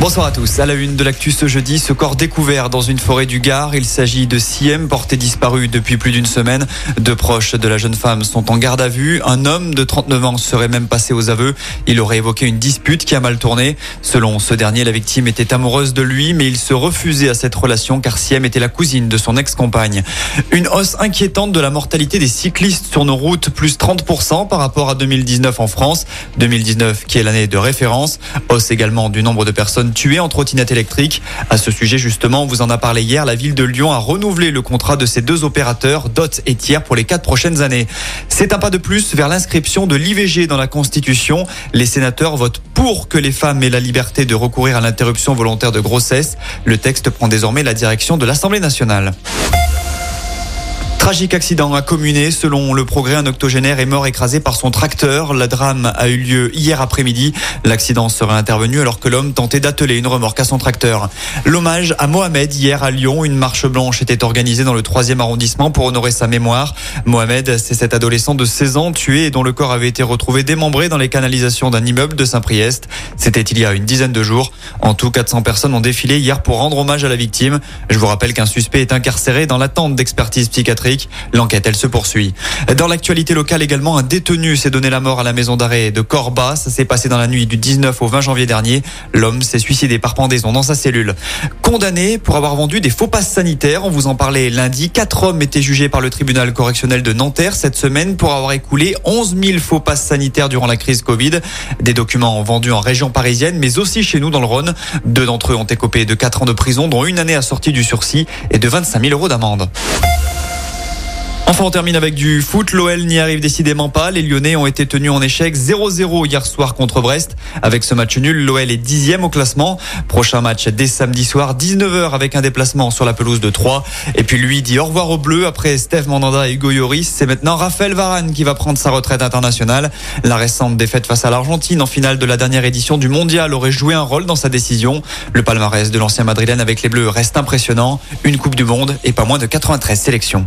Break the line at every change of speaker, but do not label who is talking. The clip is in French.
Bonsoir à tous. À la une de l'actu ce jeudi, ce corps découvert dans une forêt du Gard. Il s'agit de Siem, porté disparu depuis plus d'une semaine. Deux proches de la jeune femme sont en garde à vue. Un homme de 39 ans serait même passé aux aveux. Il aurait évoqué une dispute qui a mal tourné. Selon ce dernier, la victime était amoureuse de lui, mais il se refusait à cette relation car Siem était la cousine de son ex-compagne. Une hausse inquiétante de la mortalité des cyclistes sur nos routes, plus 30% par rapport à 2019 en France. 2019 qui est l'année de référence. Hausse également du nombre de personnes tués en trottinette électrique. À ce sujet, justement, on vous en a parlé hier. La ville de Lyon a renouvelé le contrat de ces deux opérateurs, DOT et Tiers, pour les quatre prochaines années. C'est un pas de plus vers l'inscription de l'IVG dans la Constitution. Les sénateurs votent pour que les femmes aient la liberté de recourir à l'interruption volontaire de grossesse. Le texte prend désormais la direction de l'Assemblée nationale. Tragique accident à Communé. Selon le progrès, un octogénaire est mort écrasé par son tracteur. Le drame a eu lieu hier après-midi. L'accident serait intervenu alors que l'homme tentait d'atteler une remorque à son tracteur. L'hommage à Mohamed hier à Lyon. Une marche blanche était organisée dans le troisième arrondissement pour honorer sa mémoire. Mohamed, c'est cet adolescent de 16 ans tué et dont le corps avait été retrouvé démembré dans les canalisations d'un immeuble de Saint-Priest. C'était il y a une dizaine de jours. En tout, 400 personnes ont défilé hier pour rendre hommage à la victime. Je vous rappelle qu'un suspect est incarcéré dans l'attente d'expertise psychiatrique. L'enquête, elle se poursuit. Dans l'actualité locale également, un détenu s'est donné la mort à la maison d'arrêt de Corba. Ça s'est passé dans la nuit du 19 au 20 janvier dernier. L'homme s'est suicidé par pendaison dans sa cellule. Condamné pour avoir vendu des faux passes sanitaires. On vous en parlait lundi. Quatre hommes étaient jugés par le tribunal correctionnel de Nanterre cette semaine pour avoir écoulé 11 000 faux passes sanitaires durant la crise Covid. Des documents vendus en région parisienne, mais aussi chez nous dans le Rhône. Deux d'entre eux ont écopé de 4 ans de prison, dont une année assortie du sursis et de 25 000 euros d'amende. Enfin, on termine avec du foot. L'OL n'y arrive décidément pas. Les Lyonnais ont été tenus en échec 0-0 hier soir contre Brest. Avec ce match nul, l'OL est dixième au classement. Prochain match dès samedi soir, 19h avec un déplacement sur la pelouse de 3. Et puis lui dit au revoir au bleu après Steve Mandanda et Hugo Lloris. C'est maintenant Raphaël Varane qui va prendre sa retraite internationale. La récente défaite face à l'Argentine en finale de la dernière édition du mondial aurait joué un rôle dans sa décision. Le palmarès de l'ancien madrilène avec les bleus reste impressionnant. Une Coupe du Monde et pas moins de 93 sélections.